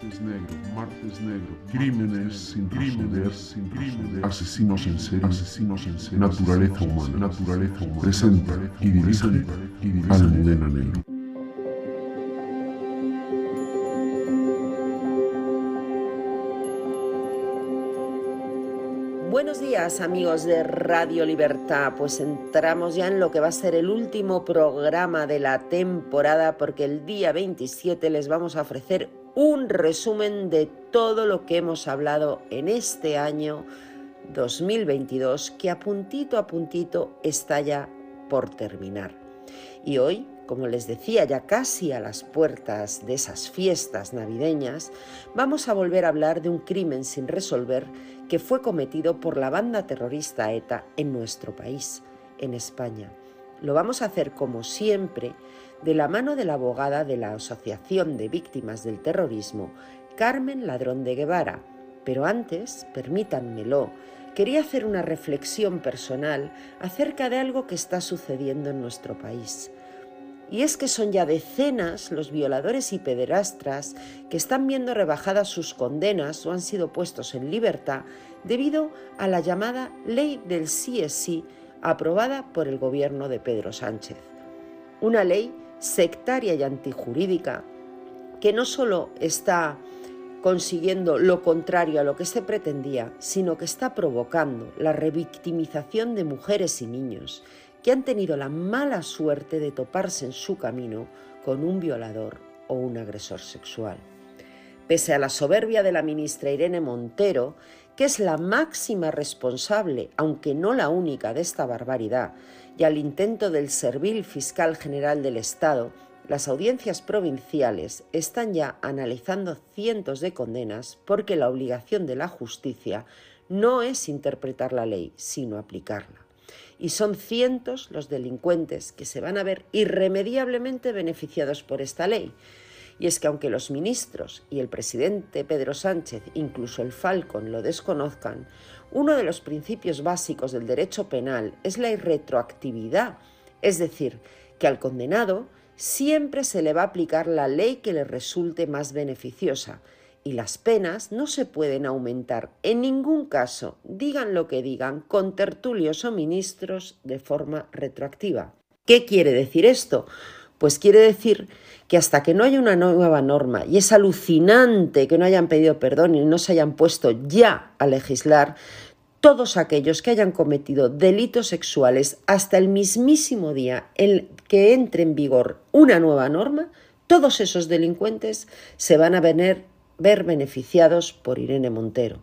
Martes negro, martes negro, crímenes sin crímenes, sin crímenes, asesinos en serie, asesinos en serie, naturaleza humana, naturaleza humana, presenta y dirige Almudena Negro. Buenos días amigos de Radio Libertad, pues entramos ya en lo que va a ser el último programa de la temporada porque el día 27 les vamos a ofrecer un resumen de todo lo que hemos hablado en este año 2022 que a puntito a puntito está ya por terminar. Y hoy, como les decía, ya casi a las puertas de esas fiestas navideñas, vamos a volver a hablar de un crimen sin resolver que fue cometido por la banda terrorista ETA en nuestro país, en España. Lo vamos a hacer como siempre de la mano de la abogada de la Asociación de Víctimas del Terrorismo, Carmen Ladrón de Guevara. Pero antes, permítanmelo, quería hacer una reflexión personal acerca de algo que está sucediendo en nuestro país. Y es que son ya decenas los violadores y pederastras que están viendo rebajadas sus condenas o han sido puestos en libertad debido a la llamada ley del sí es sí aprobada por el gobierno de Pedro Sánchez. Una ley sectaria y antijurídica que no solo está consiguiendo lo contrario a lo que se pretendía, sino que está provocando la revictimización de mujeres y niños que han tenido la mala suerte de toparse en su camino con un violador o un agresor sexual. Pese a la soberbia de la ministra Irene Montero, que es la máxima responsable, aunque no la única, de esta barbaridad, y al intento del servil fiscal general del Estado, las audiencias provinciales están ya analizando cientos de condenas porque la obligación de la justicia no es interpretar la ley, sino aplicarla. Y son cientos los delincuentes que se van a ver irremediablemente beneficiados por esta ley. Y es que aunque los ministros y el presidente Pedro Sánchez, incluso el Falcon, lo desconozcan, uno de los principios básicos del derecho penal es la irretroactividad, es decir, que al condenado siempre se le va a aplicar la ley que le resulte más beneficiosa y las penas no se pueden aumentar en ningún caso, digan lo que digan, con tertulios o ministros de forma retroactiva. ¿Qué quiere decir esto? Pues quiere decir que hasta que no haya una nueva norma, y es alucinante que no hayan pedido perdón y no se hayan puesto ya a legislar, todos aquellos que hayan cometido delitos sexuales hasta el mismísimo día en que entre en vigor una nueva norma, todos esos delincuentes se van a ver beneficiados por Irene Montero.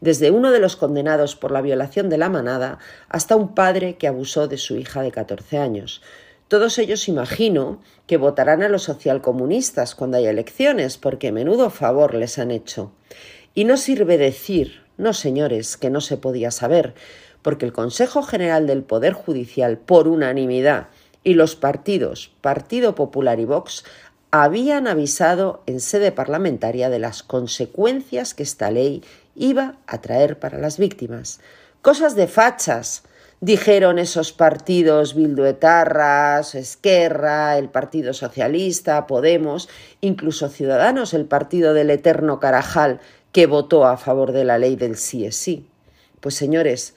Desde uno de los condenados por la violación de la manada hasta un padre que abusó de su hija de 14 años. Todos ellos imagino que votarán a los socialcomunistas cuando haya elecciones, porque menudo favor les han hecho. Y no sirve decir, no señores, que no se podía saber, porque el Consejo General del Poder Judicial, por unanimidad, y los partidos Partido Popular y Vox habían avisado en sede parlamentaria de las consecuencias que esta ley iba a traer para las víctimas. Cosas de fachas, dijeron esos partidos Bilduetarras, Esquerra, el Partido Socialista, Podemos, incluso Ciudadanos, el partido del eterno Carajal, que votó a favor de la ley del sí es sí. Pues señores,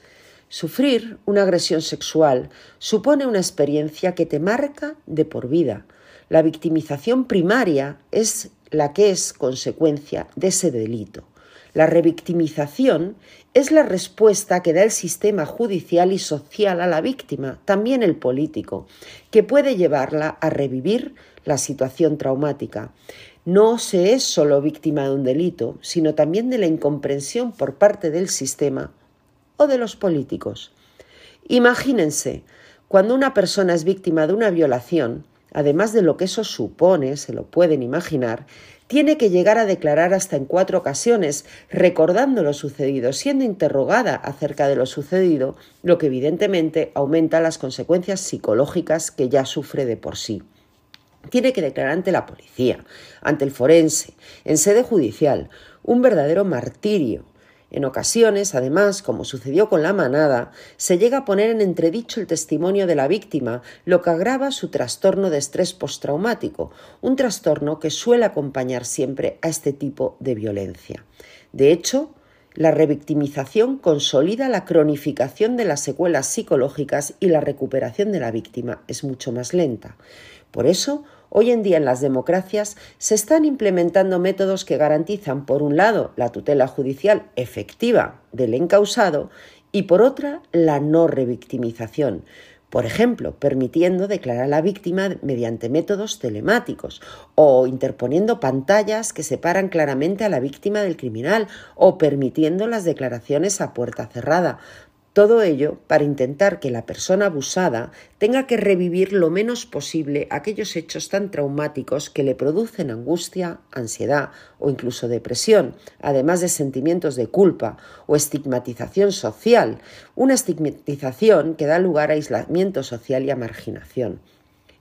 sufrir una agresión sexual supone una experiencia que te marca de por vida. La victimización primaria es la que es consecuencia de ese delito. La revictimización es la respuesta que da el sistema judicial y social a la víctima, también el político, que puede llevarla a revivir la situación traumática. No se es solo víctima de un delito, sino también de la incomprensión por parte del sistema o de los políticos. Imagínense, cuando una persona es víctima de una violación, además de lo que eso supone, se lo pueden imaginar, tiene que llegar a declarar hasta en cuatro ocasiones, recordando lo sucedido, siendo interrogada acerca de lo sucedido, lo que evidentemente aumenta las consecuencias psicológicas que ya sufre de por sí. Tiene que declarar ante la policía, ante el forense, en sede judicial, un verdadero martirio. En ocasiones, además, como sucedió con la manada, se llega a poner en entredicho el testimonio de la víctima, lo que agrava su trastorno de estrés postraumático, un trastorno que suele acompañar siempre a este tipo de violencia. De hecho, la revictimización consolida la cronificación de las secuelas psicológicas y la recuperación de la víctima es mucho más lenta. Por eso, hoy en día en las democracias se están implementando métodos que garantizan, por un lado, la tutela judicial efectiva del encausado y, por otra, la no revictimización, por ejemplo, permitiendo declarar a la víctima mediante métodos telemáticos o interponiendo pantallas que separan claramente a la víctima del criminal o permitiendo las declaraciones a puerta cerrada, todo ello para intentar que la persona abusada tenga que revivir lo menos posible aquellos hechos tan traumáticos que le producen angustia, ansiedad o incluso depresión, además de sentimientos de culpa o estigmatización social, una estigmatización que da lugar a aislamiento social y a marginación.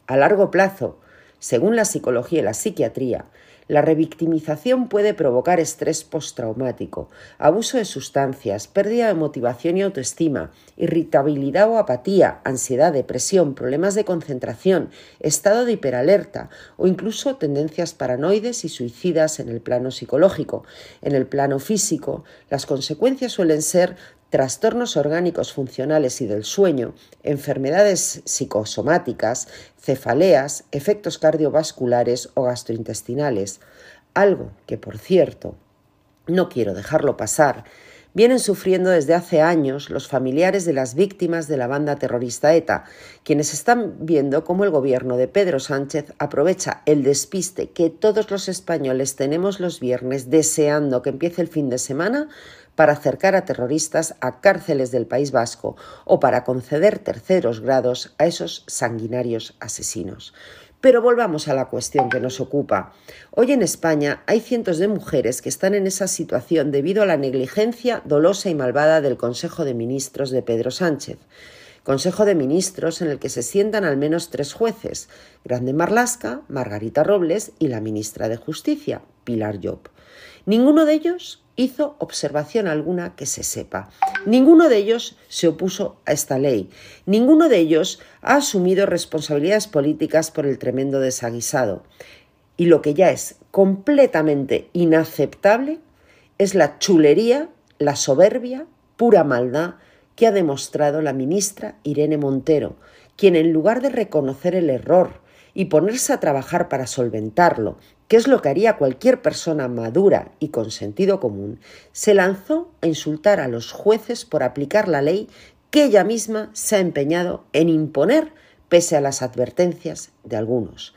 A largo plazo, según la psicología y la psiquiatría, la revictimización puede provocar estrés postraumático, abuso de sustancias, pérdida de motivación y autoestima, irritabilidad o apatía, ansiedad, depresión, problemas de concentración, estado de hiperalerta o incluso tendencias paranoides y suicidas en el plano psicológico. En el plano físico, las consecuencias suelen ser trastornos orgánicos funcionales y del sueño, enfermedades psicosomáticas, cefaleas, efectos cardiovasculares o gastrointestinales, algo que, por cierto, no quiero dejarlo pasar, vienen sufriendo desde hace años los familiares de las víctimas de la banda terrorista ETA, quienes están viendo cómo el gobierno de Pedro Sánchez aprovecha el despiste que todos los españoles tenemos los viernes deseando que empiece el fin de semana para acercar a terroristas a cárceles del País Vasco o para conceder terceros grados a esos sanguinarios asesinos. Pero volvamos a la cuestión que nos ocupa. Hoy en España hay cientos de mujeres que están en esa situación debido a la negligencia dolosa y malvada del Consejo de Ministros de Pedro Sánchez. Consejo de Ministros en el que se sientan al menos tres jueces, Grande Marlasca, Margarita Robles y la ministra de Justicia, Pilar Job. Ninguno de ellos hizo observación alguna que se sepa. Ninguno de ellos se opuso a esta ley. Ninguno de ellos ha asumido responsabilidades políticas por el tremendo desaguisado. Y lo que ya es completamente inaceptable es la chulería, la soberbia, pura maldad que ha demostrado la ministra Irene Montero, quien en lugar de reconocer el error y ponerse a trabajar para solventarlo que es lo que haría cualquier persona madura y con sentido común, se lanzó a insultar a los jueces por aplicar la ley que ella misma se ha empeñado en imponer pese a las advertencias de algunos.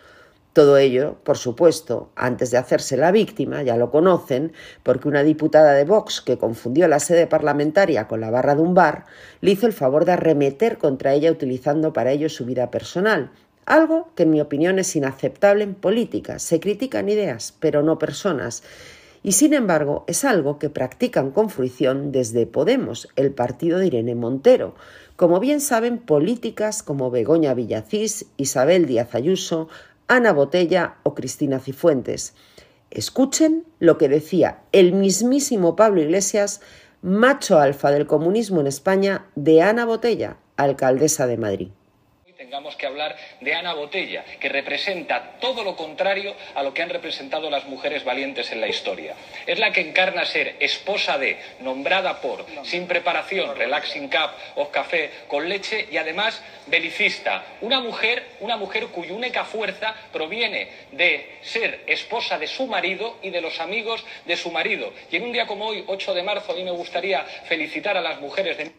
Todo ello, por supuesto, antes de hacerse la víctima, ya lo conocen, porque una diputada de Vox que confundió la sede parlamentaria con la barra de un bar, le hizo el favor de arremeter contra ella utilizando para ello su vida personal, algo que en mi opinión es inaceptable en política. Se critican ideas, pero no personas. Y sin embargo, es algo que practican con fruición desde Podemos, el partido de Irene Montero. Como bien saben, políticas como Begoña Villacís, Isabel Díaz Ayuso, Ana Botella o Cristina Cifuentes. Escuchen lo que decía el mismísimo Pablo Iglesias, macho alfa del comunismo en España, de Ana Botella, alcaldesa de Madrid tengamos que hablar de Ana Botella, que representa todo lo contrario a lo que han representado las mujeres valientes en la historia. Es la que encarna ser esposa de, nombrada por, sin preparación, relaxing cup o café con leche y además belicista. Una mujer, una mujer cuya única fuerza proviene de ser esposa de su marido y de los amigos de su marido. Y en un día como hoy, 8 de marzo, a mí me gustaría felicitar a las mujeres de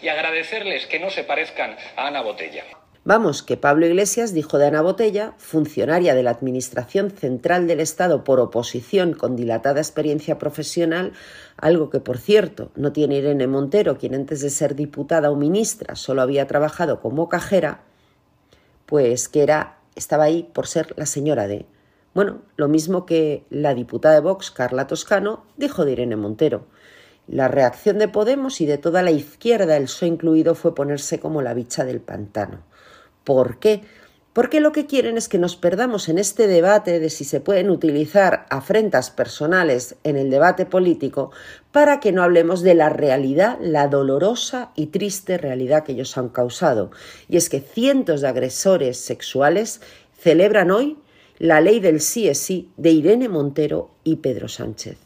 y agradecerles que no se parezcan a Ana Botella. Vamos, que Pablo Iglesias dijo de Ana Botella, funcionaria de la Administración Central del Estado por oposición con dilatada experiencia profesional, algo que, por cierto, no tiene Irene Montero, quien antes de ser diputada o ministra solo había trabajado como cajera, pues que era, estaba ahí por ser la señora de. Bueno, lo mismo que la diputada de Vox, Carla Toscano, dijo de Irene Montero. La reacción de Podemos y de toda la izquierda, el PSOE incluido, fue ponerse como la bicha del pantano. ¿Por qué? porque lo que quieren es que nos perdamos en este debate de si se pueden utilizar afrentas personales en el debate político para que no hablemos de la realidad, la dolorosa y triste realidad que ellos han causado. Y es que cientos de agresores sexuales celebran hoy la ley del sí es sí de Irene Montero y Pedro Sánchez.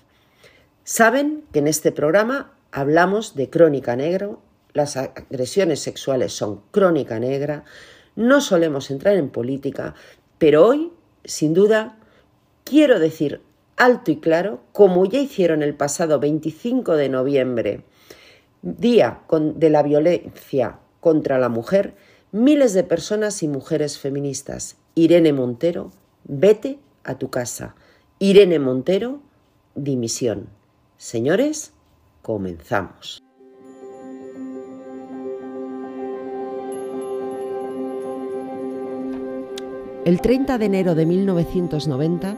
Saben que en este programa hablamos de crónica negro, las agresiones sexuales son crónica negra, no solemos entrar en política, pero hoy, sin duda, quiero decir alto y claro, como ya hicieron el pasado 25 de noviembre, Día de la Violencia contra la Mujer, miles de personas y mujeres feministas. Irene Montero, vete a tu casa. Irene Montero, dimisión. Señores, comenzamos. El 30 de enero de 1990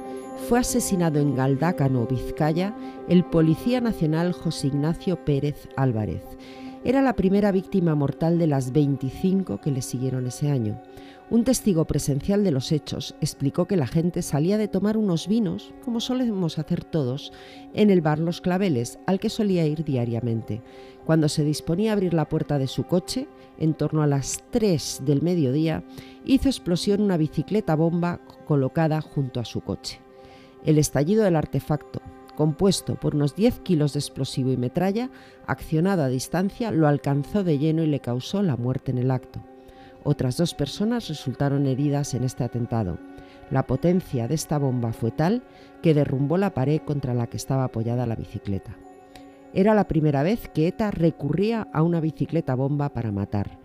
fue asesinado en Galdácano, Vizcaya, el policía nacional José Ignacio Pérez Álvarez. Era la primera víctima mortal de las 25 que le siguieron ese año. Un testigo presencial de los hechos explicó que la gente salía de tomar unos vinos, como solemos hacer todos, en el bar Los Claveles, al que solía ir diariamente. Cuando se disponía a abrir la puerta de su coche, en torno a las 3 del mediodía, hizo explosión una bicicleta bomba colocada junto a su coche. El estallido del artefacto, compuesto por unos 10 kilos de explosivo y metralla, accionado a distancia, lo alcanzó de lleno y le causó la muerte en el acto. Otras dos personas resultaron heridas en este atentado. La potencia de esta bomba fue tal que derrumbó la pared contra la que estaba apoyada la bicicleta. Era la primera vez que ETA recurría a una bicicleta bomba para matar.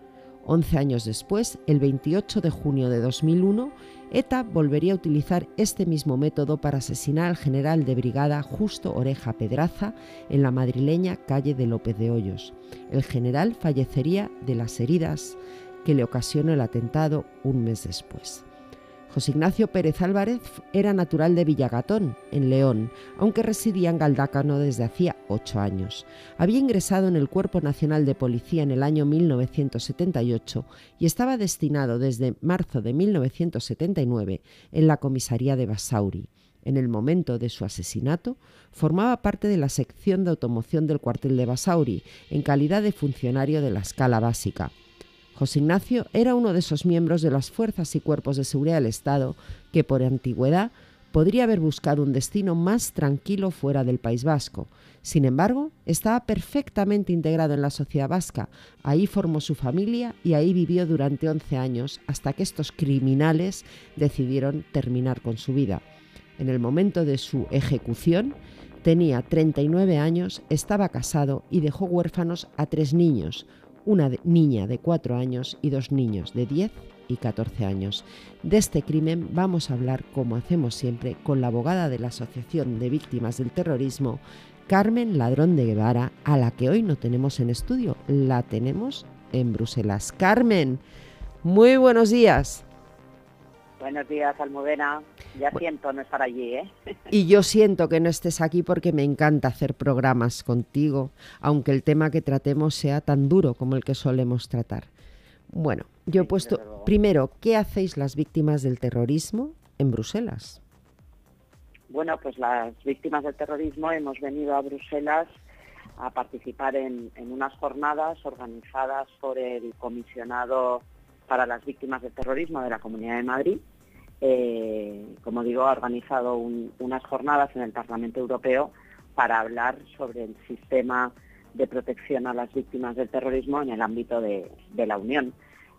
Once años después, el 28 de junio de 2001, ETA volvería a utilizar este mismo método para asesinar al general de brigada Justo Oreja Pedraza en la madrileña calle de López de Hoyos. El general fallecería de las heridas que le ocasionó el atentado un mes después. José Ignacio Pérez Álvarez era natural de Villagatón, en León, aunque residía en Galdácano desde hacía ocho años. Había ingresado en el Cuerpo Nacional de Policía en el año 1978 y estaba destinado desde marzo de 1979 en la comisaría de Basauri. En el momento de su asesinato, formaba parte de la sección de automoción del cuartel de Basauri, en calidad de funcionario de la escala básica. José Ignacio era uno de esos miembros de las fuerzas y cuerpos de seguridad del Estado que por antigüedad podría haber buscado un destino más tranquilo fuera del País Vasco. Sin embargo, estaba perfectamente integrado en la sociedad vasca. Ahí formó su familia y ahí vivió durante 11 años hasta que estos criminales decidieron terminar con su vida. En el momento de su ejecución, tenía 39 años, estaba casado y dejó huérfanos a tres niños, una niña de 4 años y dos niños de 10 y 14 años. De este crimen vamos a hablar, como hacemos siempre, con la abogada de la Asociación de Víctimas del Terrorismo, Carmen Ladrón de Guevara, a la que hoy no tenemos en estudio, la tenemos en Bruselas. Carmen, muy buenos días. Buenos días, Almudena. Ya siento no estar allí, ¿eh? Y yo siento que no estés aquí porque me encanta hacer programas contigo, aunque el tema que tratemos sea tan duro como el que solemos tratar. Bueno, yo he puesto, primero, ¿qué hacéis las víctimas del terrorismo en Bruselas? Bueno, pues las víctimas del terrorismo hemos venido a Bruselas a participar en, en unas jornadas organizadas por el comisionado para las víctimas del terrorismo de la Comunidad de Madrid. Eh, como digo, ha organizado unas jornadas en el Parlamento Europeo para hablar sobre el sistema de protección a las víctimas del terrorismo en el ámbito de, la Unión.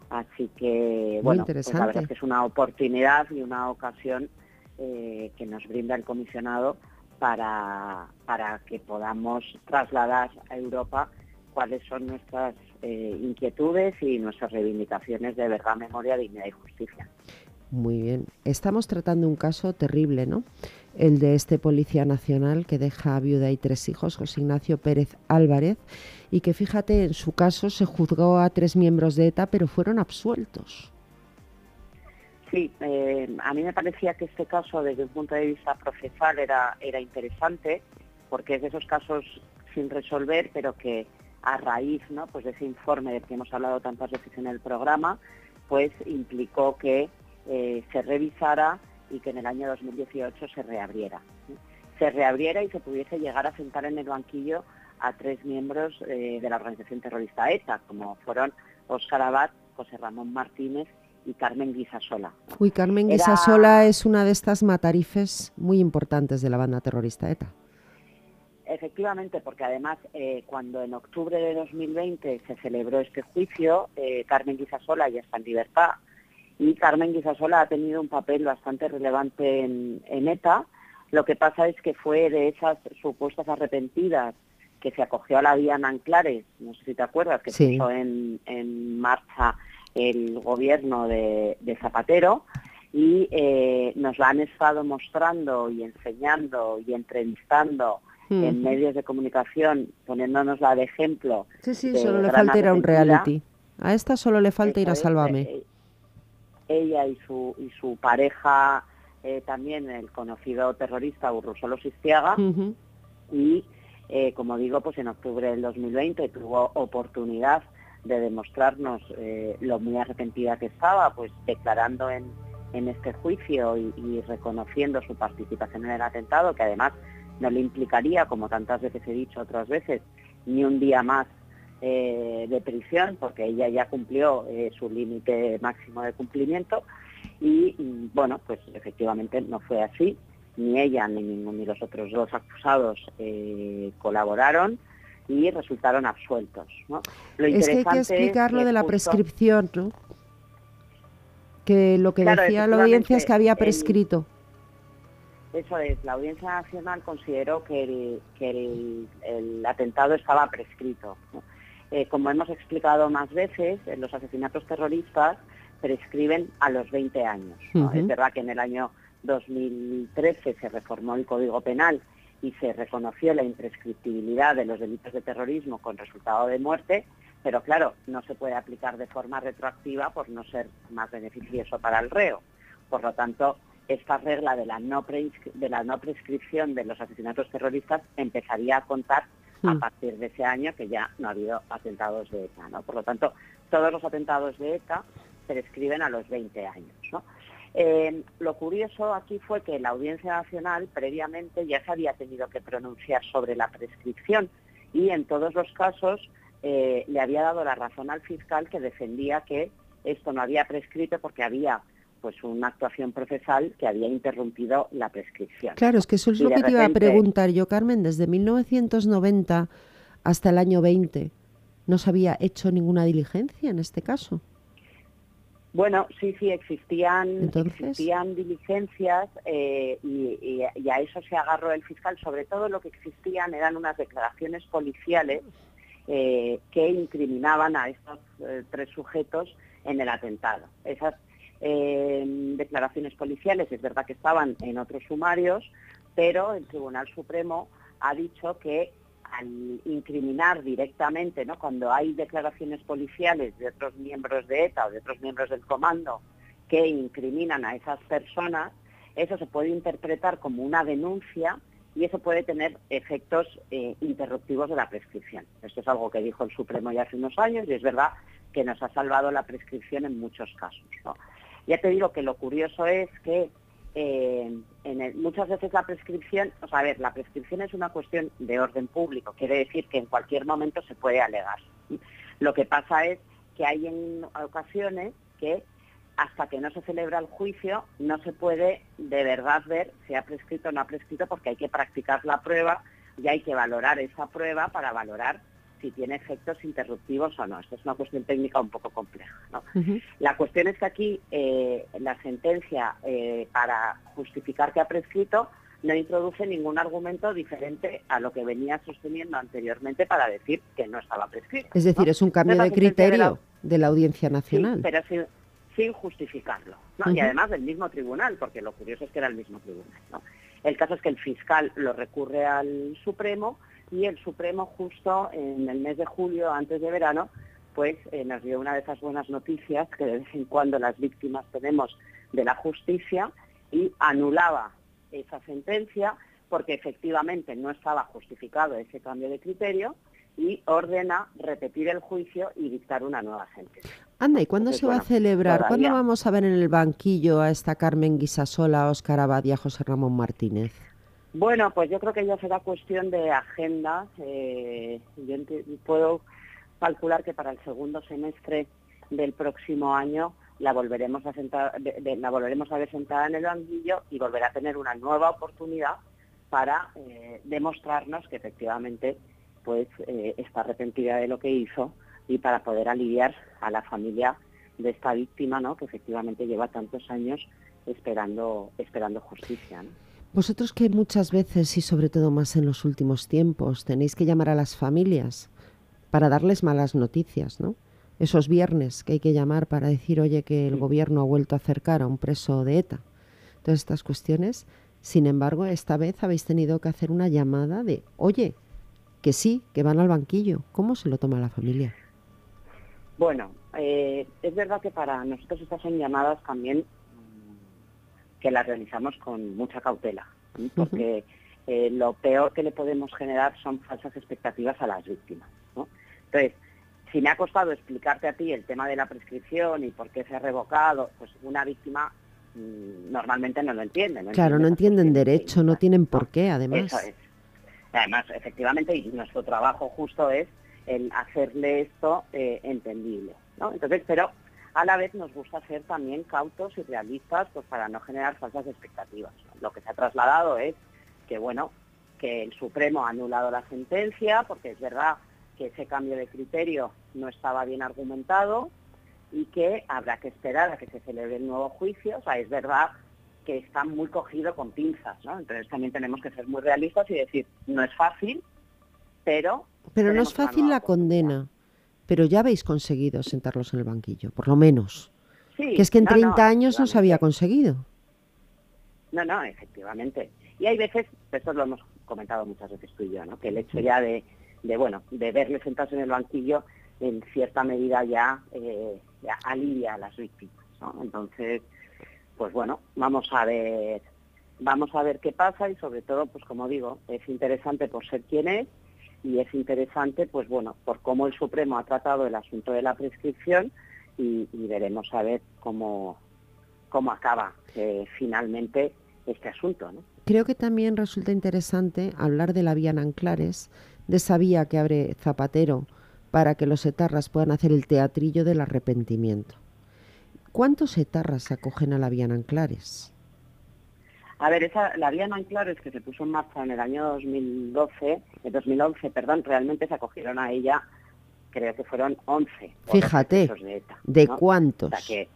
Así que, bueno, pues la verdad es que es una oportunidad y una ocasión eh, que nos brinda el comisionado para, para que podamos trasladar a Europa cuáles son nuestras eh, inquietudes y nuestras reivindicaciones de verdad, memoria, dignidad y justicia. Muy bien. Estamos tratando un caso terrible, ¿no? El de este policía nacional que deja viuda y tres hijos, José Ignacio Pérez Álvarez, y que fíjate, en su caso se juzgó a tres miembros de ETA, pero fueron absueltos. Sí, eh, a mí me parecía que este caso desde un punto de vista procesal era, era interesante, porque es de esos casos sin resolver, pero que a raíz ¿no? pues de ese informe del que hemos hablado tantas veces en el programa, pues implicó que eh, se revisara y que en el año 2018 se reabriera. Se reabriera y se pudiese llegar a sentar en el banquillo a tres miembros eh, de la organización terrorista ETA, como fueron Óscar Abad, José Ramón Martínez y Carmen Guisasola. Uy, Carmen Guisasola es una de estas matarifes muy importantes de la banda terrorista ETA. Efectivamente, porque además eh, cuando en octubre de 2020 se celebró este juicio, eh, Carmen Guisasola ya está en libertad y Carmen Guisasola ha tenido un papel bastante relevante en, ETA. Lo que pasa es que fue de esas supuestas arrepentidas que se acogió a la Diana Anclares, no sé si te acuerdas, que puso en, marcha el gobierno de, Zapatero y eh, nos la han estado mostrando y enseñando y entrevistando en medios de comunicación, poniéndonosla de ejemplo. Sí, sí, solo le falta ir a un reality. A esta solo le falta ir a Sálvame. Eh, ella y su, y su pareja, eh, también el conocido terrorista Urrusolo Sistiaga, y eh, como digo, pues en octubre del 2020 tuvo oportunidad de demostrarnos lo muy arrepentida que estaba, pues declarando en, en este juicio y, reconociendo su participación en el atentado, que además no le implicaría, como tantas veces he dicho otras veces, ni un día más eh, de prisión, porque ella ya cumplió eh, su límite máximo de cumplimiento. Y, bueno, pues efectivamente no fue así. Ni ella ni, ni los otros dos acusados eh, colaboraron y resultaron absueltos. Lo es que hay que explicar lo de la prescripción, ¿no? Que lo que decía la audiencia es que había prescrito. Eso es, la Audiencia Nacional consideró que el, que el, atentado estaba prescrito. Eh, como hemos explicado más veces, los asesinatos terroristas prescriben a los 20 años. Es verdad que en el año 2013 se reformó el Código Penal y se reconoció la imprescriptibilidad de los delitos de terrorismo con resultado de muerte, pero claro, no se puede aplicar de forma retroactiva por no ser más beneficioso para el reo. Por lo tanto, esta regla de la no, de la no prescripción de los asesinatos terroristas empezaría a contar a hmm. partir de ese año que ya no ha habido atentados de ETA. ¿no? Por lo tanto, todos los atentados de ETA prescriben a los 20 años. Eh, lo curioso aquí fue que la Audiencia Nacional previamente ya se había tenido que pronunciar sobre la prescripción y en todos los casos eh, le había dado la razón al fiscal que defendía que esto no había prescrito porque había pues una actuación procesal que había interrumpido la prescripción. Claro, es que eso es lo que te iba a preguntar yo, Carmen, desde 1990 hasta el año 20, ¿no se había hecho ninguna diligencia en este caso? Bueno, sí, sí, existían, existían diligencias eh, y, a eso se agarró el fiscal. Sobre todo lo que existían eran unas declaraciones policiales eh, que incriminaban a estos eh, tres sujetos en el atentado. Esas declaraciones policiales, es verdad que estaban en otros sumarios, pero el Tribunal Supremo ha dicho que al incriminar directamente, ¿no? cuando hay declaraciones policiales de otros miembros de ETA o de otros miembros del comando que incriminan a esas personas, eso se puede interpretar como una denuncia y eso puede tener efectos eh, interruptivos de la prescripción. Esto es algo que dijo el Supremo ya hace unos años y es verdad que nos ha salvado la prescripción en muchos casos. Ya te digo que lo curioso es que eh, muchas veces la prescripción, o sea, ver, la prescripción es una cuestión de orden público, quiere decir que en cualquier momento se puede alegar. Lo que pasa es que hay en ocasiones que hasta que no se celebra el juicio no se puede de verdad ver si ha prescrito o no ha prescrito porque hay que practicar la prueba y hay que valorar esa prueba para valorar si tiene efectos interruptivos o no. Esto es una cuestión técnica un poco compleja. La cuestión es que aquí eh, la sentencia eh, para justificar que ha prescrito no introduce ningún argumento diferente a lo que venía sosteniendo anteriormente para decir que no estaba prescrito. Es decir, es un cambio de criterio de la, Audiencia Nacional. pero sin, justificarlo. Y además del mismo tribunal, porque lo curioso es que era el mismo tribunal. El caso es que el fiscal lo recurre al Supremo y el Supremo justo en el mes de julio, antes de verano, pues eh, nos dio una de esas buenas noticias que de vez en cuando las víctimas tenemos de la justicia y anulaba esa sentencia porque efectivamente no estaba justificado ese cambio de criterio y ordena repetir el juicio y dictar una nueva sentencia. Anda, ¿y cuándo se va a celebrar? ¿Cuándo vamos a ver en el banquillo a esta Carmen Guisasola, a Oscar Abad y a José Ramón Martínez? Bueno, pues yo creo que ya será cuestión de agenda. Eh, yo puedo calcular que para el segundo semestre del próximo año la volveremos a sentar, ver sentada en el banquillo y volverá a tener una nueva oportunidad para eh, demostrarnos que efectivamente pues eh, está arrepentida de lo que hizo y para poder aliviar a la familia de esta víctima, ¿no? Que efectivamente lleva tantos años esperando esperando justicia. Vosotros que muchas veces y sobre todo más en los últimos tiempos tenéis que llamar a las familias para darles malas noticias, ¿no? Esos viernes que hay que llamar para decir, oye, que el gobierno ha vuelto a acercar a un preso de ETA. Todas estas cuestiones. Sin embargo, esta vez habéis tenido que hacer una llamada de, oye, que sí, que van al banquillo. ¿Cómo se lo toma la familia? Bueno, eh, es verdad que para nosotros estas son llamadas también que las realizamos con mucha cautela, porque eh, lo peor que le podemos generar son falsas expectativas a las víctimas. Entonces, si me ha costado explicarte a ti el tema de la prescripción y por qué se ha revocado, pues una víctima mm, normalmente no lo entiende. claro, no entienden derecho, no tienen por qué, además. Eso es. Además, efectivamente, y nuestro trabajo justo es el hacerle esto eh, entendible. ¿no? Entonces, pero a la vez nos gusta ser también cautos y realistas pues para no generar falsas expectativas. Lo que se ha trasladado es que bueno, que el Supremo ha anulado la sentencia, porque es verdad que ese cambio de criterio no estaba bien argumentado y que habrá que esperar a que se celebre el nuevo juicio. O sea, es verdad que está muy cogido con pinzas, ¿no? Entonces también tenemos que ser muy realistas y decir, no es fácil, pero... Pero no es fácil la condena pero ya habéis conseguido sentarlos en el banquillo, por lo menos. que es que en 30 años no se había conseguido. No, no, efectivamente. Y hay veces, esto lo hemos comentado muchas veces tú y yo, ¿no? que el hecho ya de, bueno, de verles sentados en el banquillo, en cierta medida ya, eh, ya alivia a las víctimas. ¿no? Entonces, pues bueno, vamos a ver, vamos a ver qué pasa y sobre todo, pues como digo, es interesante por ser quien es y es interesante, pues bueno, por cómo el Supremo ha tratado el asunto de la prescripción y, veremos a ver cómo, cómo acaba eh, finalmente este asunto. ¿no? Creo que también resulta interesante hablar de la vía en Anclares, de esa vía que abre Zapatero para que los etarras puedan hacer el teatrillo del arrepentimiento. ¿Cuántos etarras acogen a la vía en Anclares? A ver, esa, la vía no hay claro es que se puso en marcha en el año 2012, 2011, perdón, realmente se acogieron a ella, creo que fueron 11. Fíjate, de, cuántos?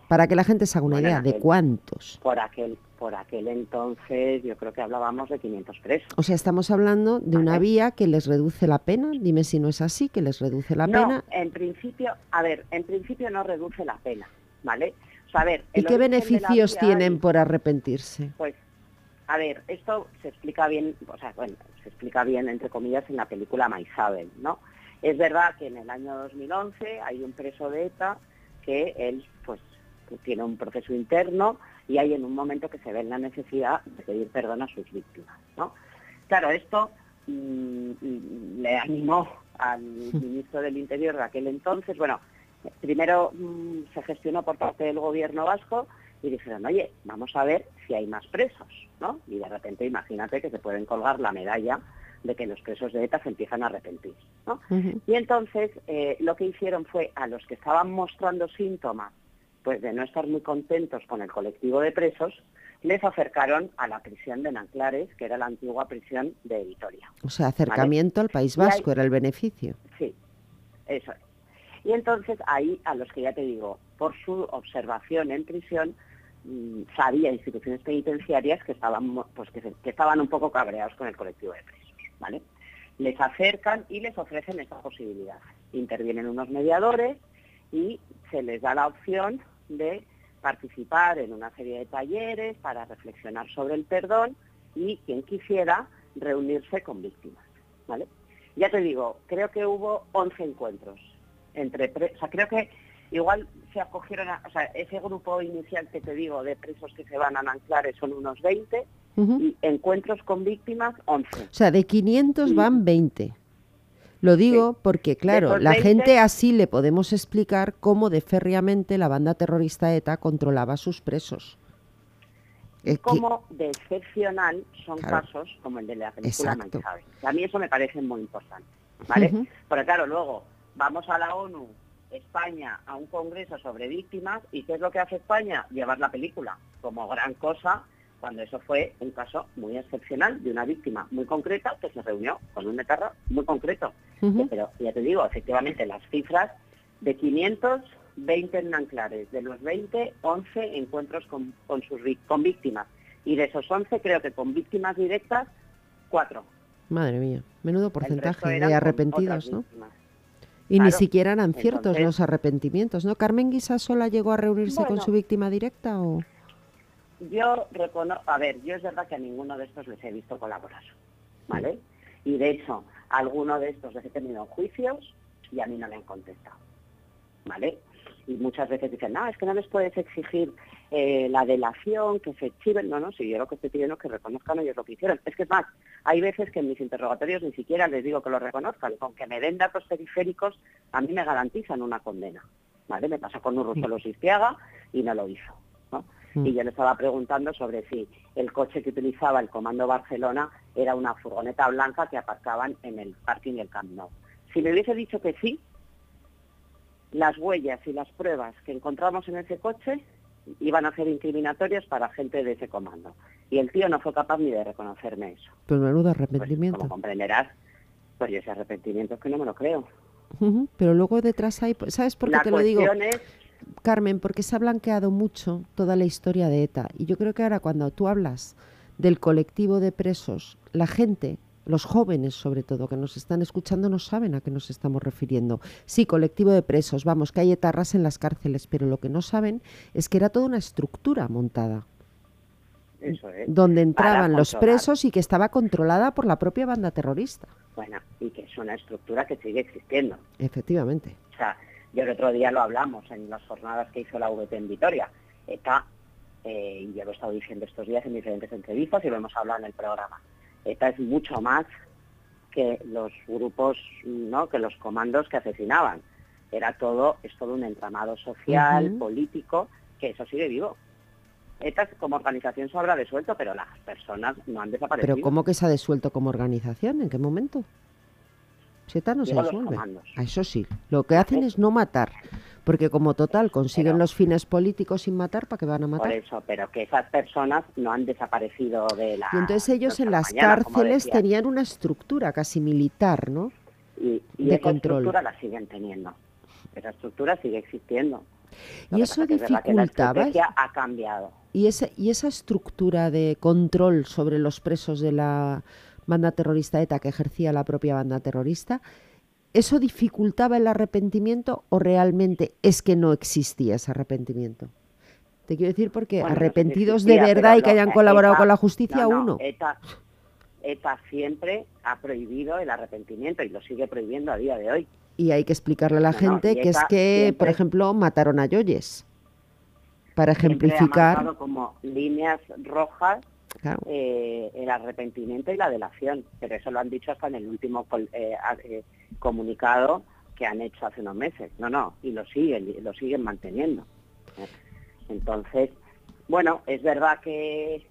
Para que la gente se haga una idea, ¿de cuántos? Por aquel, por aquel entonces yo creo que hablábamos de 500 presos. O sea, estamos hablando de una vía que les reduce la pena, dime si no es así, que les reduce la no, pena. en principio, a ver, en principio no reduce la pena, ¿vale? ¿Y qué beneficios tienen por arrepentirse? Pues a ver, esto se explica bien, o sea, bueno, se explica bien, entre comillas, en la película Maisabel, ¿no? Es verdad que en el año 2011 hay un preso de ETA que él, pues, tiene un proceso interno y hay en un momento que se ve la necesidad de pedir perdón a sus víctimas, ¿no? Claro, esto mm, le animó al ministro del Interior de aquel entonces, bueno, primero mm, se gestionó por parte del gobierno vasco y dijeron, oye, vamos a ver si hay más presos, ¿no? Y de repente imagínate que se pueden colgar la medalla de que los presos de ETA se empiezan a arrepentir, ¿no? Y entonces eh, lo que hicieron fue a los que estaban mostrando síntomas pues de no estar muy contentos con el colectivo de presos, les acercaron a la prisión de Nanclares, que era la antigua prisión de Vitoria. O sea, acercamiento al País Vasco era el beneficio. Sí, eso es. Y entonces ahí, a los que ya te digo, por su observación en prisión, sabía instituciones penitenciarias que estaban, pues que, estaban un poco cabreados con el colectivo de presos, ¿vale? Les acercan y les ofrecen esta posibilidad. Intervienen unos mediadores y se les da la opción de participar en una serie de talleres para reflexionar sobre el perdón y quien quisiera reunirse con víctimas, ¿vale? Ya te digo, creo que hubo 11 encuentros entre, sea, creo que igual se acogieron, a, o sea, ese grupo inicial que te digo de presos que se van a Nanclares son unos 20 y encuentros con víctimas 11. O sea, de 500 van 20. Lo digo porque, claro, la gente así le podemos explicar cómo de férreamente la banda terrorista ETA controlaba a sus presos. Cómo de excepcional son casos como el de la película Manchave. A mí eso me parece muy importante, ¿vale? Porque claro, luego vamos a la ONU, España, a un congreso sobre víctimas, ¿y qué es lo que hace España? Llevar la película como gran cosa cuando eso fue un caso muy excepcional de una víctima muy concreta que se reunió con un etarra muy concreto. Pero ya te digo, efectivamente las cifras de 520 en Nanclares, de los 20, 11 encuentros con, sus, con víctimas. Y de esos 11 creo que con víctimas directas, 4. Madre mía, menudo porcentaje de arrepentidos, ¿no? Y ni siquiera eran ciertos los arrepentimientos, ¿no? ¿Carmen Guisasola llegó a reunirse con su víctima directa o...? Yo reconozco, a ver, yo es verdad que a ninguno de estos les he visto colaborar, ¿vale? Y de hecho, alguno de estos les he tenido juicios y a mí no le han contestado, ¿vale? Y muchas veces dicen, no, es que no les puedes exigir eh, la delación, que se chiven. No, no, si yo lo que estoy pidiendo es que reconozcan ellos lo que hicieron. Es que es más, hay veces que en mis interrogatorios ni siquiera les digo que lo reconozcan. Con que me den datos periféricos, a mí me garantizan una condena. ¿Vale? Me pasa con un Urruzuelo Sistiaga y no lo hizo. Mm. y yo le estaba preguntando sobre si el coche que utilizaba el Comando Barcelona era una furgoneta blanca que aparcaban en el parking del Camp Nou. Si me hubiese dicho que sí, las huellas y las pruebas que encontramos en ese coche iban a ser incriminatorias para gente de ese comando. Y el tío no fue capaz ni de reconocerme eso. Pues menudo arrepentimiento. como comprenderás, pues ese arrepentimiento es que no me lo creo. Pero luego detrás hay, ¿sabes por qué te lo digo? Es Carmen, porque se ha blanqueado mucho toda la historia de ETA. Y yo creo que ahora cuando tú hablas del colectivo de presos, la gente, los jóvenes sobre todo, que nos están escuchando, no saben a qué nos estamos refiriendo. Sí, colectivo de presos, vamos, que hay etarras en las cárceles, pero lo que no saben es que era toda una estructura montada. Donde entraban los presos y que estaba controlada por la propia banda terrorista. Bueno, y que es una estructura que sigue existiendo. Efectivamente. O sea, y el otro día lo hablamos en las jornadas que hizo la VT en Vitoria. ETA, eh, y ya lo he estado diciendo estos días en diferentes entrevistas y lo hemos hablado en el programa, ETA es mucho más que los grupos, ¿no? que los comandos que asesinaban. Era todo, es todo un entramado social, político, que eso sigue vivo. ETA como organización se habrá desuelto, pero las personas no han desaparecido. ¿Pero cómo que se ha desuelto como organización? ¿En qué momento? Seta no se disuelve. A eso sí. Lo que hacen es no matar. Porque como total consiguen los fines políticos sin matar, ¿para qué van a matar? Por eso, pero que esas personas no han desaparecido de la... Y entonces ellos en las cárceles tenían una estructura casi militar, ¿no? Y, esa estructura la siguen teniendo. Esa estructura sigue existiendo. y eso dificultaba... La ha cambiado. Y, ese, y esa estructura de control sobre los presos de la banda terrorista ETA que ejercía la propia banda terrorista, ¿eso dificultaba el arrepentimiento o realmente es que no existía ese arrepentimiento? Te quiero decir porque arrepentidos de verdad y que hayan colaborado con la justicia, uno. ETA, ETA siempre ha prohibido el arrepentimiento y lo sigue prohibiendo a día de hoy. Y hay que explicarle a la gente que es que, por ejemplo, mataron a Yoyes. Para ejemplificar. como líneas rojas eh, el arrepentimiento y la delación, pero eso lo han dicho hasta en el último eh, eh, comunicado que han hecho hace unos meses. No, no, y lo siguen, lo siguen manteniendo. Entonces, bueno, es verdad que,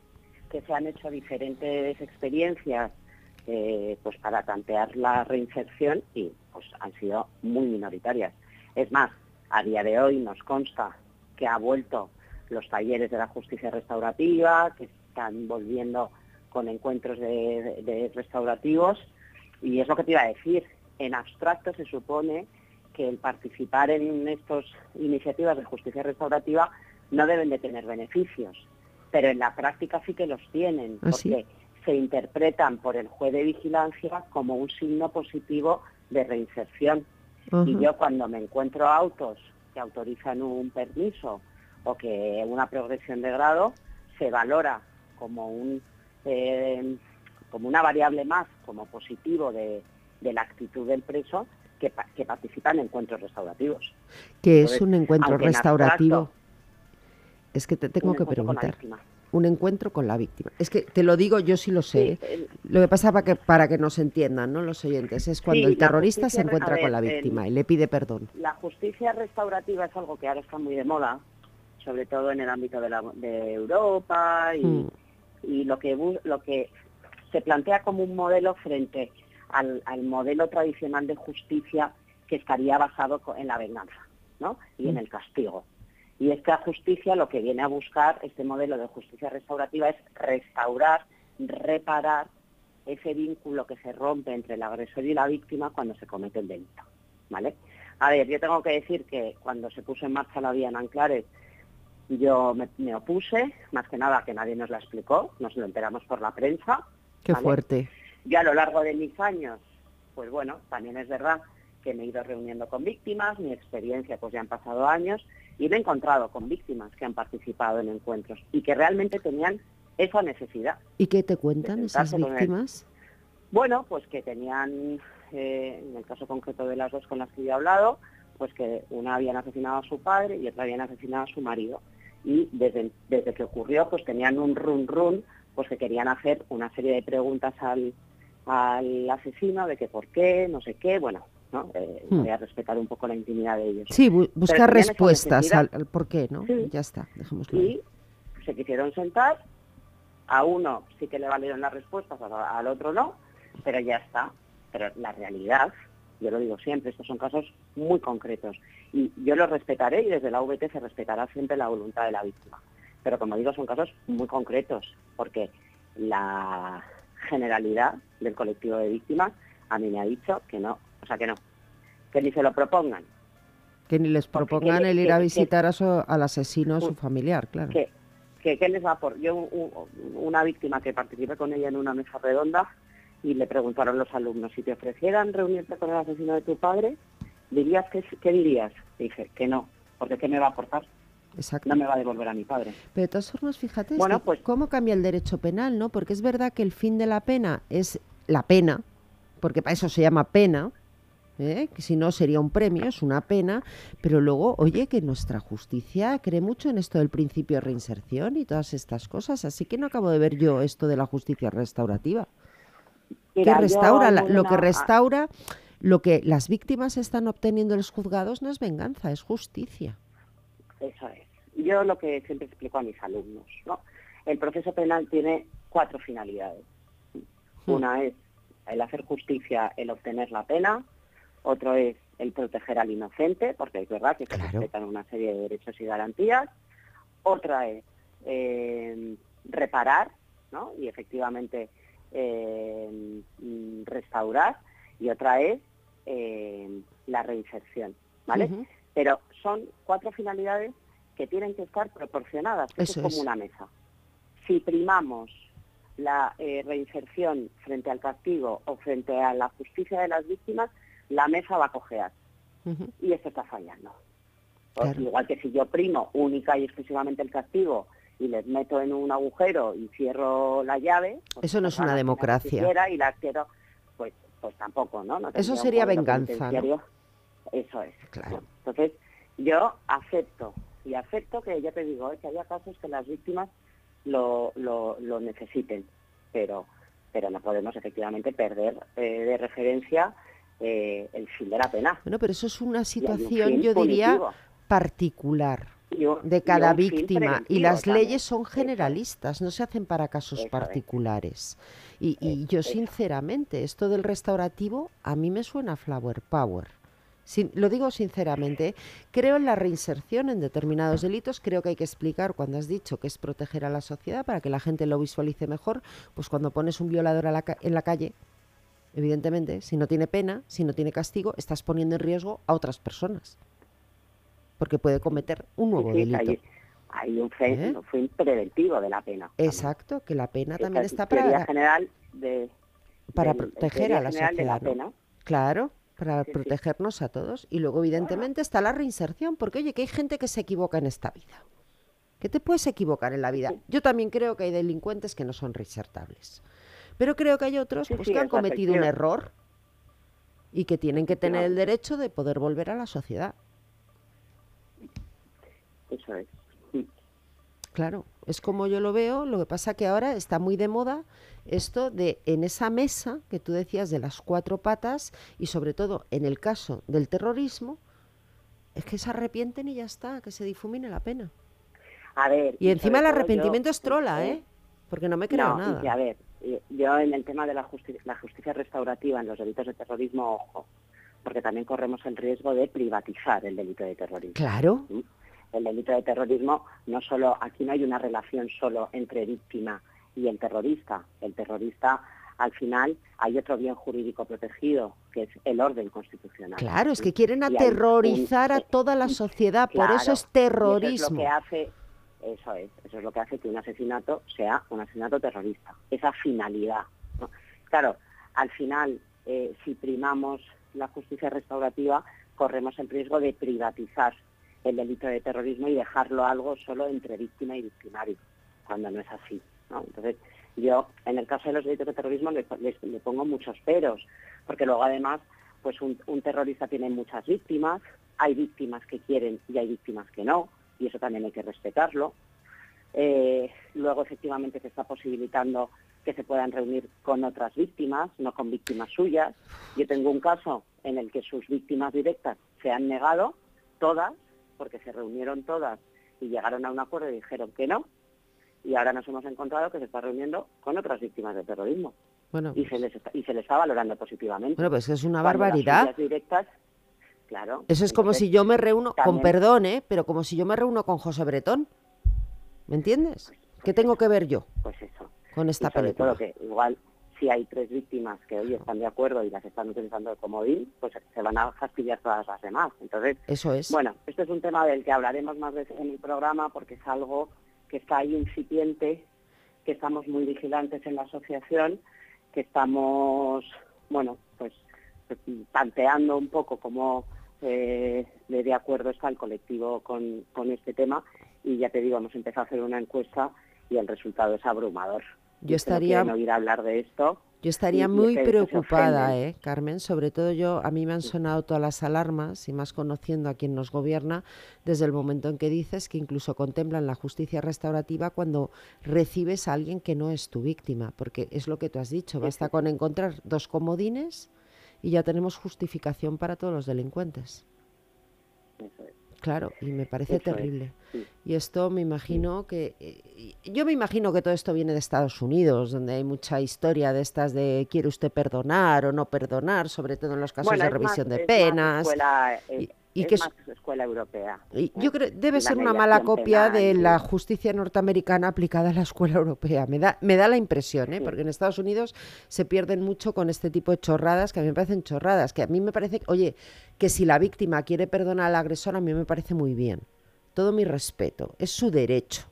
que se han hecho diferentes experiencias pues para tantear la reinserción y pues han sido muy minoritarias. Es más, a día de hoy nos consta que ha vuelto los talleres de la justicia restaurativa, que están volviendo con encuentros de, restaurativos y es lo que te iba a decir. En abstracto se supone que el participar en estas iniciativas de justicia restaurativa no deben de tener beneficios, pero en la práctica sí que los tienen, ¿Ah, porque se interpretan por el juez de vigilancia como un signo positivo de reinserción. Y yo cuando me encuentro autos que autorizan un permiso o que una progresión de grado, se valora como, un, eh, como una variable más, como positivo de, la actitud del preso, que, que participa en encuentros restaurativos. ¿Qué es un encuentro restaurativo? es que te tengo que preguntar. un encuentro con la víctima. Es que te lo digo, yo sí lo sé. ¿eh? Lo que pasa para que, para que nos entiendan, ¿no? Los oyentes, es cuando el terrorista se encuentra con la víctima y le pide perdón. La justicia restaurativa es algo que ahora está muy de moda, sobre todo en el ámbito de, la, de Europa y, mm. Y lo que lo que se plantea como un modelo frente al, al modelo tradicional de justicia que estaría basado en la venganza, ¿no? Y en mm. el castigo. Y esta justicia lo que viene a buscar, este modelo de justicia restaurativa, es restaurar, reparar ese vínculo que se rompe entre el agresor y la víctima cuando se comete el delito. ¿Vale? A ver, yo tengo que decir que cuando se puso en marcha la vía en Anclares, yo me, opuse, más que nada que nadie nos la explicó, nos lo enteramos por la prensa. Qué fuerte. Y a lo largo de mis años, pues bueno, también es verdad que me he ido reuniendo con víctimas, mi experiencia, pues ya han pasado años, y me he encontrado con víctimas que han participado en encuentros y que realmente tenían esa necesidad. ¿Y qué te cuentan esas víctimas? Bueno, pues que tenían, eh, en el caso concreto de las dos con las que he hablado, pues que una habían asesinado a su padre y otra habían asesinado a su marido. Y desde, desde que ocurrió, pues tenían un run run, pues que querían hacer una serie de preguntas al, al asesino de que por qué, no sé qué, bueno, ¿no? Eh, hmm. Voy a respetar un poco la intimidad de ellos. Sí, buscar respuestas al, por qué, ¿no? Ya está, dejémoslo. Y se quisieron sentar, a uno sí que le valieron las respuestas, al otro no, pero ya está. Pero la realidad, yo lo digo siempre, estos son casos muy concretos. Y yo los respetaré y desde la VT se respetará siempre la voluntad de la víctima. Pero como digo, son casos muy concretos, porque la generalidad del colectivo de víctimas a mí me ha dicho que no, o sea que no, que ni se lo propongan. Que ni les propongan el ir a visitar a su, al asesino o su familiar, claro. Que, que, les va por... Yo, una víctima que participé con ella en una mesa redonda y le preguntaron los alumnos, si te ofrecieran reunirte con el asesino de tu padre, dirías que, ¿qué dirías? dije, que no, porque ¿qué me va a aportar? Exacto. no me va a devolver a mi padre. Pero de todas formas, fíjate, bueno, pues, cómo cambia el derecho penal, ¿no? Porque es verdad que el fin de la pena es la pena, porque para eso se llama pena, ¿eh? que si no sería un premio, es una pena, pero luego, oye, que nuestra justicia cree mucho en esto del principio de reinserción y todas estas cosas, así que no acabo de ver yo esto de la justicia restaurativa. Que restaura, lo que restaura, lo que las víctimas están obteniendo en los juzgados no es venganza, es justicia. Eso es. Yo lo que siempre explico a mis alumnos, ¿no? El proceso penal tiene cuatro finalidades. Hmm. Una es el hacer justicia, el obtener la pena, otro es el proteger al inocente, porque es verdad que se respetan una serie de derechos y garantías, otra es eh, reparar, ¿no? Y efectivamente eh, restaurar, y otra es eh, la reinserción, ¿vale? Pero son cuatro finalidades que tienen que estar proporcionadas, Eso es como una mesa. Si primamos la reinserción frente al castigo o frente a la justicia de las víctimas, la mesa va a cojear. Y esto está fallando. Igual que si yo primo única y exclusivamente el castigo y les meto en un agujero y cierro la llave. Pues Eso no es una democracia. Y la quiero, pues, pues tampoco, ¿no? Eso sería venganza. Eso es. Claro. Entonces, yo acepto, y acepto que ya te digo, ¿eh? que haya casos que las víctimas lo, lo, lo necesiten, pero, pero no podemos efectivamente perder eh, de referencia eh, el fin de la pena. Bueno, pero eso es una situación, yo diría, particular de cada víctima. Y las leyes son generalistas, no se hacen para casos particulares. Y, yo sinceramente, esto del restaurativo a mí me suena flower power. lo digo sinceramente, creo en la reinserción en determinados delitos, creo que hay que explicar cuando has dicho que es proteger a la sociedad para que la gente lo visualice mejor, pues cuando pones un violador en la calle, Evidentemente, si no tiene pena, si no tiene castigo, estás poniendo en riesgo a otras personas. Porque puede cometer un nuevo delito. Hay, un fin, ¿Eh? preventivo de la pena. Exacto, que la pena también está para... general de, para proteger a la sociedad. Claro, para protegernos a todos. Y luego, evidentemente, está la reinserción, porque oye, que hay gente que se equivoca en esta vida. Que te puedes equivocar en la vida. Yo también creo que hay delincuentes que no son reinsertables. Pero creo que hay otros pues, que han cometido un error y que tienen que tener el derecho de poder volver a la sociedad. Eso es. Claro. Es como yo lo veo, lo que pasa que ahora está muy de moda esto de en esa mesa que tú decías de las cuatro patas y sobre todo en el caso del terrorismo, es que se arrepienten y ya está, que se difumine la pena. A ver. Y, encima el arrepentimiento es trola, ¿eh? Porque no me creo nada. a ver, yo en el tema de la, la justicia restaurativa en los delitos de terrorismo, ojo, porque también corremos el riesgo de privatizar el delito de terrorismo. Claro. El delito de terrorismo no solo, aquí no hay una relación solo entre víctima y el terrorista. El terrorista al final hay otro bien jurídico protegido, que es el orden constitucional. Claro, es que quieren aterrorizar a toda la sociedad, por eso es terrorismo. eso es lo que hace, eso es, eso es lo que hace que un asesinato sea un asesinato terrorista, esa finalidad. Claro, al final, eh, si primamos la justicia restaurativa, corremos el riesgo de privatizar el delito de terrorismo y dejarlo algo solo entre víctima y victimario, cuando no es así. Entonces, yo, en el caso de los delitos de terrorismo, le, pongo muchos peros, porque luego además, pues un, terrorista tiene muchas víctimas, hay víctimas que quieren y hay víctimas que no, y eso también hay que respetarlo. Eh, luego, efectivamente, se está posibilitando que se puedan reunir con otras víctimas, no con víctimas suyas. Yo tengo un caso en el que sus víctimas directas se han negado, todas, porque se reunieron todas y llegaron a un acuerdo y dijeron que no, y ahora nos hemos encontrado que se está reuniendo con otras víctimas de terrorismo. Bueno, y se les está, y se les está valorando positivamente. Bueno, pues es una barbaridad. directas, claro. Eso es como si yo me reúno, con perdón, ¿eh? pero como si yo me reúno con José Bretón. ¿Me entiendes? Pues, ¿Qué tengo que ver yo? Pues eso. Con esta y sobre película. Todo que igual si hay tres víctimas que hoy están de acuerdo y las están utilizando de comodín, pues se van a fastidiar todas las demás. Entonces, eso es. Bueno, esto es un tema del que hablaremos más veces en el programa porque es algo que está ahí incipiente, que estamos muy vigilantes en la asociación, que estamos, bueno, pues planteando un poco cómo eh, de acuerdo está el colectivo con, con este tema y ya te digo, hemos empezado a hacer una encuesta y el resultado es abrumador. Yo estaría... No oír hablar de esto yo estaría muy preocupada, ¿eh, Carmen? Sobre todo yo, a mí me han sonado todas las alarmas, y más conociendo a quien nos gobierna, desde el momento en que dices que incluso contemplan la justicia restaurativa cuando recibes a alguien que no es tu víctima, porque es lo que tú has dicho, basta con encontrar dos comodines y ya tenemos justificación para todos los delincuentes. Claro, y me parece terrible. Y esto me imagino que... Yo me imagino que todo esto viene de Estados Unidos, donde hay mucha historia de estas de quiere usted perdonar o no perdonar, sobre todo en los casos de revisión de penas. Eh, y que es más escuela europea. Y yo creo debe ser una mala copia de la justicia norteamericana aplicada a la escuela europea. Me da me da la impresión, ¿eh? porque en Estados Unidos se pierden mucho con este tipo de chorradas que a mí me parecen chorradas, que a mí me parece, oye, que si la víctima quiere perdonar al agresor a mí me parece muy bien. Todo mi respeto, es su derecho.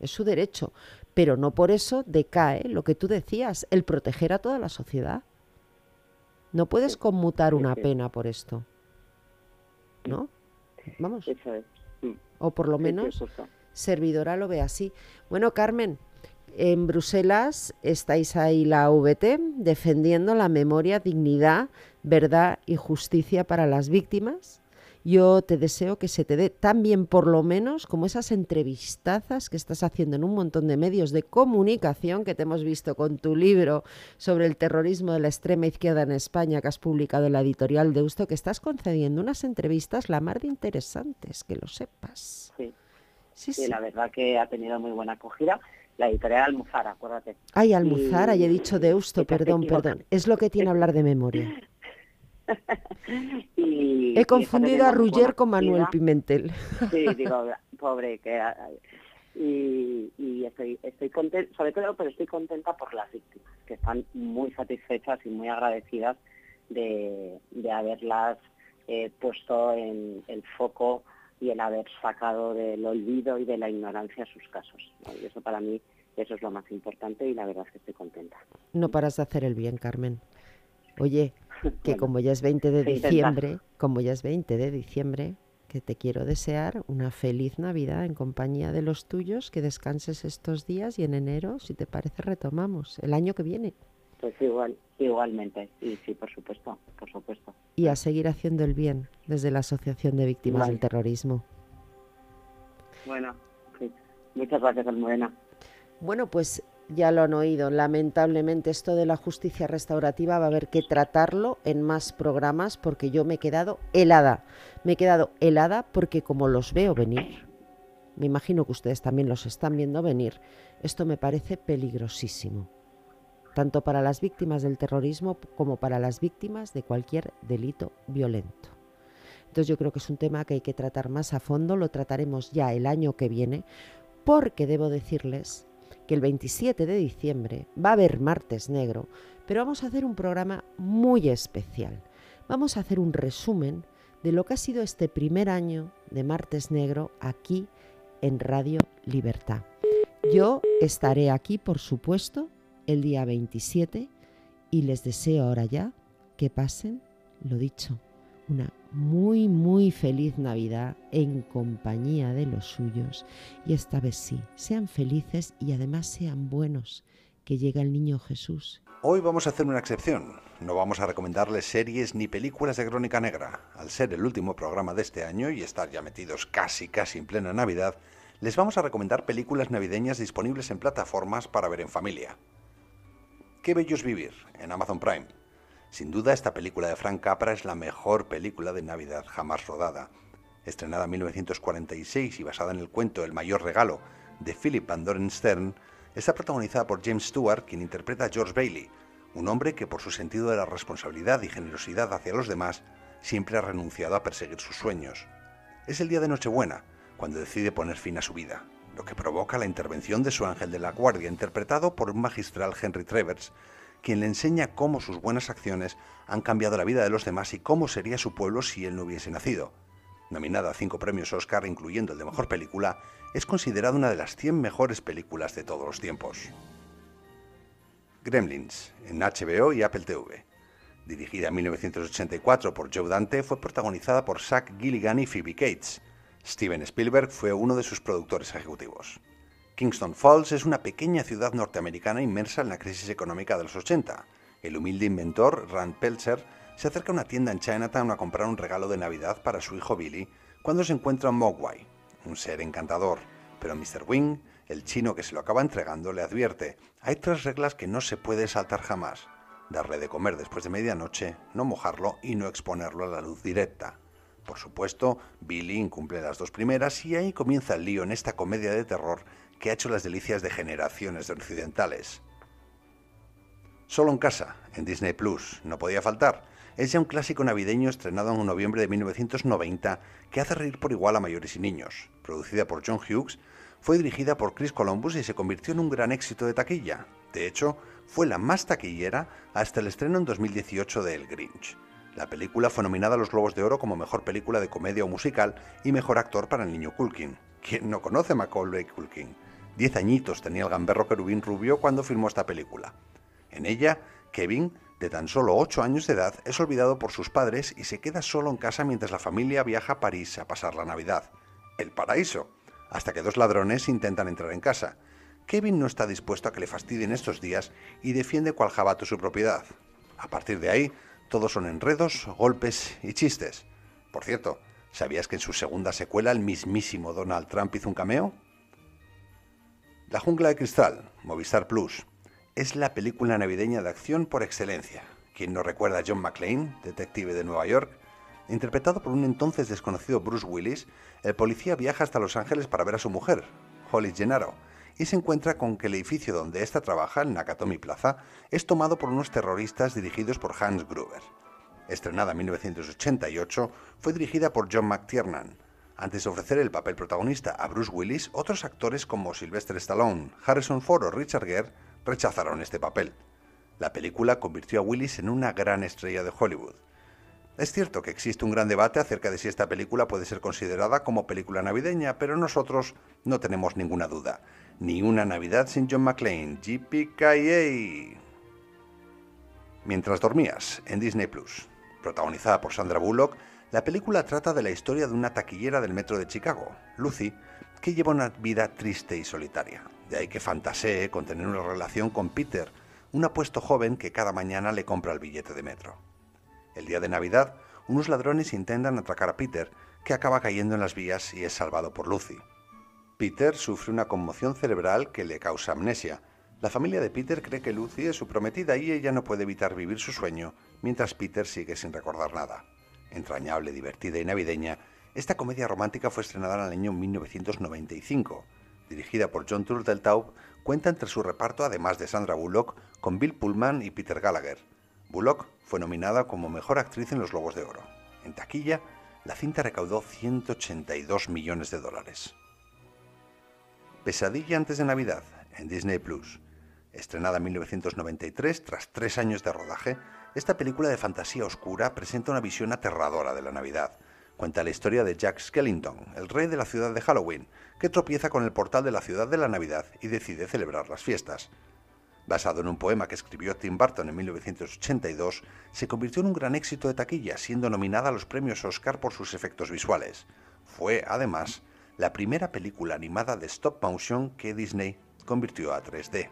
Es su derecho, pero no por eso decae lo que tú decías, el proteger a toda la sociedad. No puedes conmutar una pena por esto. ¿No? Vamos. O por lo menos servidora lo ve así. Bueno, Carmen, en Bruselas estáis ahí la VT defendiendo la memoria, dignidad, verdad y justicia para las víctimas yo te deseo que se te dé tan bien por lo menos como esas entrevistazas que estás haciendo en un montón de medios de comunicación que te hemos visto con tu libro sobre el terrorismo de la extrema izquierda en España que has publicado en la editorial de Usto, que estás concediendo unas entrevistas la mar de interesantes, que lo sepas. Sí. Sí, sí, la verdad que ha tenido muy buena acogida. La editorial Almuzara, acuérdate. Ay, Almuzara, y he dicho Deusto, perdón, perdón. Es lo que tiene hablar de memoria. He confundido a Rugger con Manuel Pimentel. sí, digo, pobre, que y, estoy, estoy contenta, sobre todo, pero estoy contenta por las víctimas, que están muy satisfechas y muy agradecidas de, haberlas eh, puesto en el foco y el haber sacado del olvido y de la ignorancia sus casos. Y eso para mí, eso es lo más importante y la verdad es que estoy contenta. No paras de hacer el bien, Carmen. Oye, que como ya es 20 de diciembre, como ya es 20 de diciembre, que te quiero desear una feliz Navidad en compañía de los tuyos, que descanses estos días y en enero, si te parece, retomamos el año que viene. Pues igual, igualmente, y sí, por supuesto, por supuesto. Y a seguir haciendo el bien desde la Asociación de Víctimas del Terrorismo. Bueno, sí. Muchas gracias, Almudena. Bueno, pues ya lo han oído. Lamentablemente esto de la justicia restaurativa va a haber que tratarlo en más programas porque yo me he quedado helada. Me he quedado helada porque como los veo venir, me imagino que ustedes también los están viendo venir, esto me parece peligrosísimo, tanto para las víctimas del terrorismo como para las víctimas de cualquier delito violento. Entonces yo creo que es un tema que hay que tratar más a fondo, lo trataremos ya el año que viene, porque debo decirles el 27 de diciembre va a haber Martes Negro, pero vamos a hacer un programa muy especial. Vamos a hacer un resumen de lo que ha sido este primer año de Martes Negro aquí en Radio Libertad. Yo estaré aquí, por supuesto, el día 27 y les deseo ahora ya que pasen, lo dicho, una muy, muy feliz Navidad en compañía de los suyos. Y esta vez sí, sean felices y además sean buenos, que llega el niño Jesús. Hoy vamos a hacer una excepción. No vamos a recomendarles series ni películas de crónica negra. Al ser el último programa de este año y estar ya metidos casi, casi en plena Navidad, les vamos a recomendar películas navideñas disponibles en plataformas para ver en familia. Qué bello es vivir, en Amazon Prime. Sin duda, esta película de Frank Capra es la mejor película de Navidad jamás rodada. Estrenada en 1946 y basada en el cuento El mayor regalo de Philip Van Doren Stern, está protagonizada por James Stewart, quien interpreta a George Bailey, un hombre que por su sentido de la responsabilidad y generosidad hacia los demás siempre ha renunciado a perseguir sus sueños. Es el día de Nochebuena, cuando decide poner fin a su vida, lo que provoca la intervención de su ángel de la guardia, interpretado por un magistral Henry Travers, quien le enseña cómo sus buenas acciones han cambiado la vida de los demás y cómo sería su pueblo si él no hubiese nacido. Nominada a cinco premios Oscar, incluyendo el de Mejor Película, es considerada una de las 100 mejores películas de todos los tiempos. Gremlins, en HBO y Apple TV. Dirigida en 1984 por Joe Dante, fue protagonizada por Zach Gilligan y Phoebe Cates. Steven Spielberg fue uno de sus productores ejecutivos. Kingston Falls es una pequeña ciudad norteamericana inmersa en la crisis económica de los 80. El humilde inventor Rand Peltzer se acerca a una tienda en Chinatown a comprar un regalo de Navidad para su hijo Billy cuando se encuentra Mogwai, un ser encantador. Pero Mr. Wing, el chino que se lo acaba entregando, le advierte, hay tres reglas que no se puede saltar jamás. Darle de comer después de medianoche, no mojarlo y no exponerlo a la luz directa. Por supuesto, Billy incumple las dos primeras y ahí comienza el lío en esta comedia de terror que ha hecho las delicias de generaciones de occidentales. Solo en casa, en Disney Plus, no podía faltar. Es ya un clásico navideño estrenado en noviembre de 1990 que hace reír por igual a mayores y niños. Producida por John Hughes, fue dirigida por Chris Columbus y se convirtió en un gran éxito de taquilla. De hecho, fue la más taquillera hasta el estreno en 2018 de El Grinch. La película fue nominada a los Globos de Oro como mejor película de comedia o musical y mejor actor para el niño Culkin. ¿Quién no conoce a Macaulay Culkin? Diez añitos tenía el gamberro querubín rubio cuando filmó esta película. En ella, Kevin, de tan solo ocho años de edad, es olvidado por sus padres y se queda solo en casa mientras la familia viaja a París a pasar la Navidad. El paraíso. Hasta que dos ladrones intentan entrar en casa. Kevin no está dispuesto a que le fastidien estos días y defiende cual jabato su propiedad. A partir de ahí, todos son enredos, golpes y chistes. Por cierto, ¿sabías que en su segunda secuela el mismísimo Donald Trump hizo un cameo? La jungla de cristal, Movistar Plus, es la película navideña de acción por excelencia. Quien no recuerda a John McClane, detective de Nueva York, interpretado por un entonces desconocido Bruce Willis, el policía viaja hasta Los Ángeles para ver a su mujer, Holly Gennaro, y se encuentra con que el edificio donde ésta trabaja, el Nakatomi Plaza, es tomado por unos terroristas dirigidos por Hans Gruber. Estrenada en 1988, fue dirigida por John McTiernan, antes de ofrecer el papel protagonista a Bruce Willis, otros actores como Sylvester Stallone, Harrison Ford o Richard Gere rechazaron este papel. La película convirtió a Willis en una gran estrella de Hollywood. Es cierto que existe un gran debate acerca de si esta película puede ser considerada como película navideña, pero nosotros no tenemos ninguna duda. Ni una Navidad sin John McClane, JPKA. Mientras dormías, en Disney Plus, protagonizada por Sandra Bullock, la película trata de la historia de una taquillera del metro de Chicago, Lucy, que lleva una vida triste y solitaria. De ahí que fantasee con tener una relación con Peter, un apuesto joven que cada mañana le compra el billete de metro. El día de Navidad, unos ladrones intentan atracar a Peter, que acaba cayendo en las vías y es salvado por Lucy. Peter sufre una conmoción cerebral que le causa amnesia. La familia de Peter cree que Lucy es su prometida y ella no puede evitar vivir su sueño, mientras Peter sigue sin recordar nada. Entrañable, divertida y navideña, esta comedia romántica fue estrenada en el año 1995. Dirigida por John Turteltaub, cuenta entre su reparto, además de Sandra Bullock, con Bill Pullman y Peter Gallagher. Bullock fue nominada como mejor actriz en los Lobos de Oro. En taquilla, la cinta recaudó 182 millones de dólares. Pesadilla antes de Navidad, en Disney Plus. Estrenada en 1993, tras tres años de rodaje, esta película de fantasía oscura presenta una visión aterradora de la Navidad. Cuenta la historia de Jack Skellington, el rey de la ciudad de Halloween, que tropieza con el portal de la ciudad de la Navidad y decide celebrar las fiestas. Basado en un poema que escribió Tim Burton en 1982, se convirtió en un gran éxito de taquilla, siendo nominada a los premios Oscar por sus efectos visuales. Fue, además, la primera película animada de stop motion que Disney convirtió a 3D.